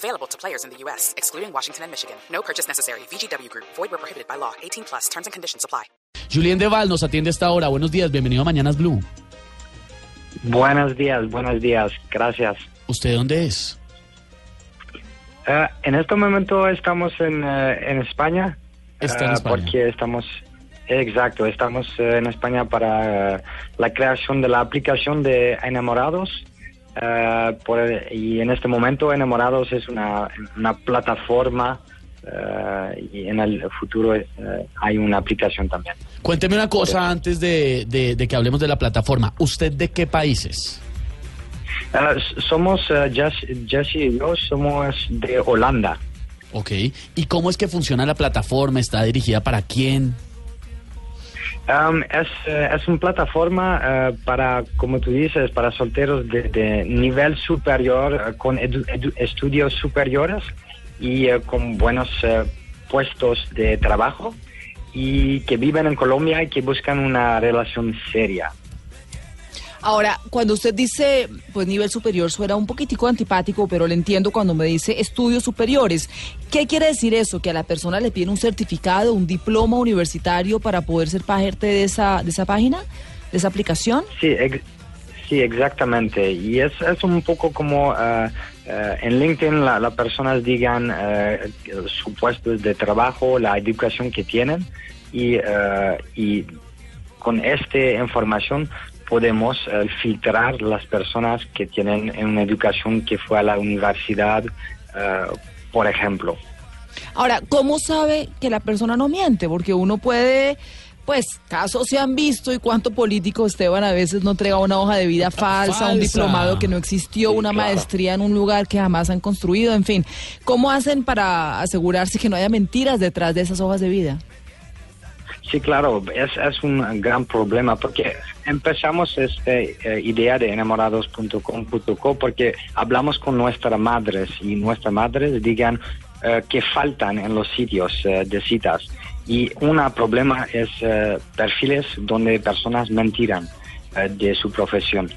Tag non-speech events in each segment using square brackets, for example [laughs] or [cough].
Available to players in the U.S., excluding Washington and Michigan. No purchase necessary. VGW Group. Void where prohibited by law. 18 plus. Terms and conditions apply. Julien Deval nos atiende a esta hora. Buenos días, bienvenido a Mañanas Blue. Buenos días, buenos días, gracias. ¿Usted dónde es? Eh, en este momento estamos en, eh, en España. Está en eh, España. Porque estamos, exacto, estamos en España para la creación de la aplicación de Enamorados. Eh, por- y en este momento Enamorados es una, una plataforma eh, y en el futuro eh, hay una aplicación también. Cuénteme una cosa antes de, de- de que hablemos de la plataforma. ¿Usted de qué países? Somos, Jess, Jesse y yo somos de Holanda. Ok. ¿Y cómo es que funciona la plataforma? ¿Está dirigida para quién? Um, es, eh, es una plataforma eh, para, como tú dices, para solteros de, nivel superior, eh, con estudios superiores y con buenos puestos de trabajo y que viven en Colombia y que buscan una relación seria. Ahora, cuando usted dice, pues nivel superior, suena un poquitico antipático, pero le entiendo cuando me dice estudios superiores. ¿Qué quiere decir eso? ¿Que a la persona le piden un certificado, un diploma universitario para poder ser parte de esa, de esa página, de esa aplicación? Sí, ex- sí exactamente. Y es, es un poco como eh, en LinkedIn la- las personas digan eh, sus puestos de trabajo, la educación que tienen y, eh, y con esta información podemos eh, filtrar las personas que tienen una educación que fue a la universidad, eh, por ejemplo. Ahora, ¿cómo sabe que la persona no miente? Porque uno puede, pues, casos se han visto y cuánto político, Esteban, a veces no entrega una hoja de vida falsa, un diplomado que no existió, Sí, una claro. maestría en un lugar que jamás han construido, en fin. ¿Cómo hacen para asegurarse que no haya mentiras detrás de esas hojas de vida? Sí, claro, es, un gran problema porque empezamos esta eh, idea de enamorados.com.co porque hablamos con nuestras madres y nuestras madres digan eh, que faltan en los sitios eh, de citas. Y un problema es perfiles donde personas mentiran de su profesión,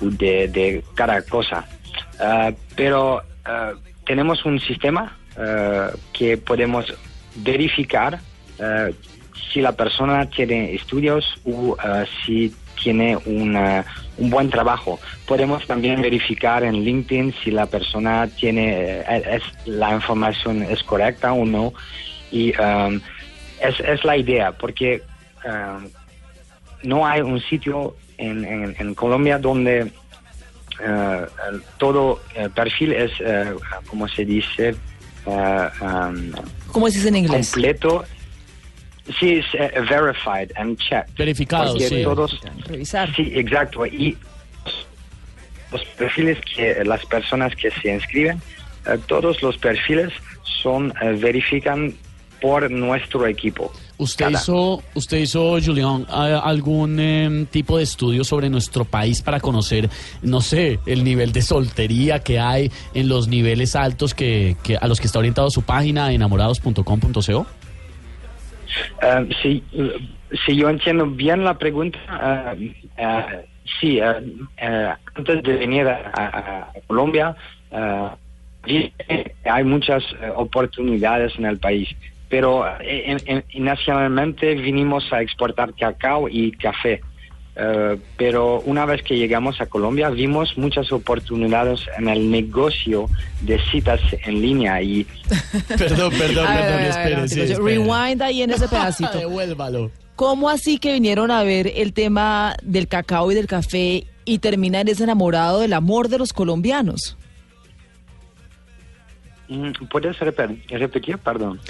de, de cada cosa. Pero tenemos un sistema que podemos verificar si la persona tiene estudios o eh, si tiene una- un buen trabajo. Podemos también verificar en LinkedIn si la persona tiene eh, es, la información es correcta o no. Y um, es, es la idea, porque um, no hay un sitio en, en- en Colombia donde eh, el- todo eh, perfil es, eh, como se dice, um, ¿Cómo se dice en inglés? completo. Sí, es eh, verified and checked. Verificado, Porque sí. todos, Revisar. sí, exacto. Y los perfiles que las personas que se inscriben, eh, todos los perfiles son eh, verifican por nuestro equipo. ¿Usted Cada- hizo, usted hizo, Julián, algún em, tipo de estudio sobre nuestro país para conocer, no sé, el nivel de soltería que hay en los niveles altos que, que a los que está orientado su página enamorados.com.co? Eh, si, si yo entiendo bien la pregunta, eh, eh, sí, antes de venir a, Colombia, hay muchas eh, oportunidades en el país, pero eh, en- en- inicialmente vinimos a exportar cacao y café. Eh, pero una vez que llegamos a Colombia vimos muchas oportunidades en el negocio de citas en línea y [laughs] Perdón, perdón, A perdón, espere, sí. Rewind ahí en ese [laughs] pedacito. Devuélvalo. ¿Cómo así que vinieron a ver el tema del cacao y del café y terminan ese enamorado del amor de los colombianos? Mm, ¿Puedes repe- repetir? Perdón.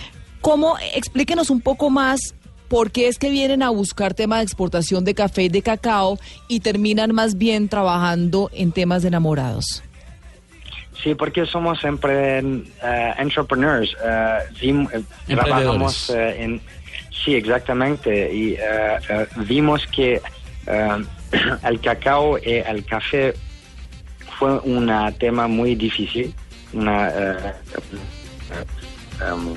¿Cómo? Explíquenos un poco más por qué es que vienen a buscar tema de exportación de café y de cacao y terminan más bien trabajando en temas de enamorados. Sí, porque somos siempre eh, entrepreneurs. vim- Emprendedores. trabajamos en Sí, exactamente. Y vimos que [clears throat] el cacao y el café fue un tema muy difícil, una, um,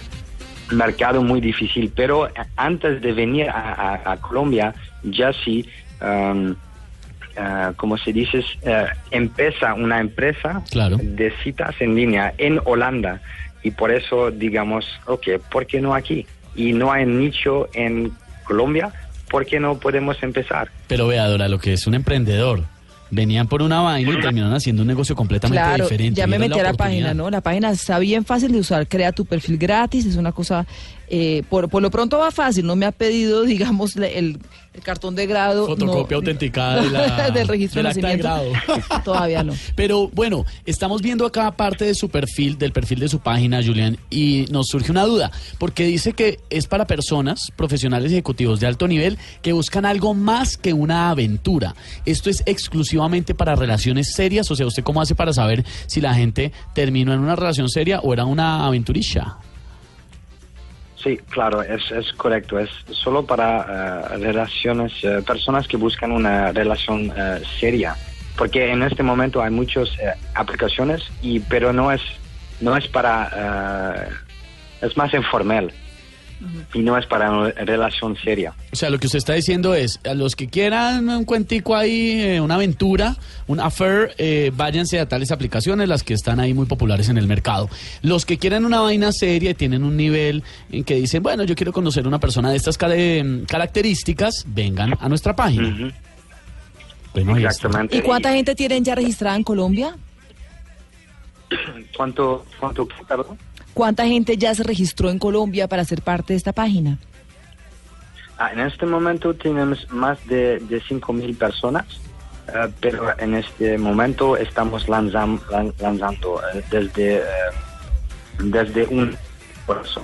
mercado muy difícil, pero antes de venir a, a- a Colombia, ya sí, um, eh, como se dice, eh, empieza una empresa Claro. de citas en línea en Holanda y por eso digamos, ok, ¿por qué no aquí? Y no hay nicho en Colombia, ¿por qué no podemos empezar? Pero vea, Dora, lo que es un emprendedor. Venían por una vaina y terminaron haciendo un negocio completamente Claro, diferente. ya me metí a la página. ¿no? La página está bien fácil de usar, crea tu perfil gratis, es una cosa, eh, por, por lo pronto va fácil, no me ha pedido, [laughs] digamos, el, el cartón de grado. Fotocopia no, autenticada [laughs] de la- del registro de de nacimiento. [laughs] Todavía no. Pero bueno, estamos viendo acá parte de su perfil, del perfil de su página, Julián, y nos surge una duda, porque dice que es para personas, profesionales ejecutivos de alto nivel, que buscan algo más que una aventura. ¿Esto es exclusivamente para relaciones serias? O sea, ¿usted cómo hace para saber si la gente terminó en una relación seria o era una aventurilla? Sí, claro, es, es correcto. Es solo para eh, relaciones, eh, personas que buscan una relación eh, seria. Porque en este momento hay muchas aplicaciones, y pero no es, no es para... es más informal. Y no es para una relación seria. O sea, lo que usted está diciendo es, a los que quieran un cuentico ahí, eh, una aventura, un affair, eh, váyanse a tales aplicaciones, las que están ahí muy populares en el mercado. Los que quieren una vaina seria y tienen un nivel en que dicen, bueno, yo quiero conocer una persona de estas eh, características, vengan a nuestra página. Bueno, está. Exactamente. ¿Y cuánta gente tienen ya registrada en Colombia? ¿Cuánto, cuánto perdón? ¿Cuánta gente ya se registró en Colombia para ser parte de esta página? Ah, en este momento tenemos más de, de 5.000 personas, eh, pero en este momento estamos lanzam- lan- lanzando eh, desde, eh, desde un esfuerzo.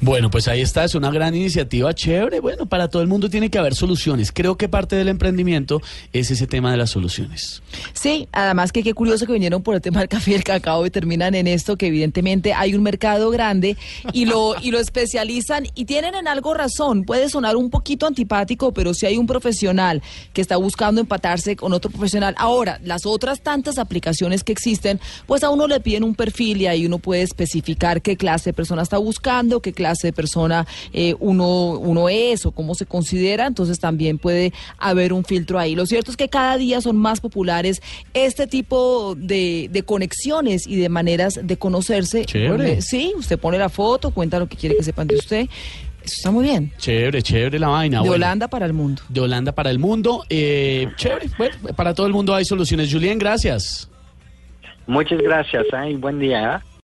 Bueno, pues ahí está, es una gran iniciativa chévere. Bueno, para todo el mundo tiene que haber soluciones. Creo que parte del emprendimiento es ese tema de las soluciones. Sí, además que qué curioso que vinieron por el tema del café y el cacao y terminan en esto, que evidentemente hay un mercado grande y lo, y lo especializan y tienen en algo razón. Puede sonar un poquito antipático, pero si hay un profesional que está buscando empatarse con otro profesional. Ahora, las otras tantas aplicaciones que existen, pues a uno le piden un perfil y ahí uno puede especificar qué clase de persona está buscando, qué clase de persona eh, uno, uno es o cómo se considera, entonces también puede haber un filtro ahí. Lo cierto es que cada día son más populares este tipo de, de conexiones y de maneras de conocerse. Chévere. Sí, usted pone la foto, cuenta lo que quiere que sepan de usted. Eso está muy bien. Chévere, chévere la vaina. de bueno. Holanda para el mundo. De Holanda para el mundo. Eh, chévere, bueno, para todo el mundo hay soluciones. Julián, gracias. Muchas gracias ¿eh? y buen día. ¿eh?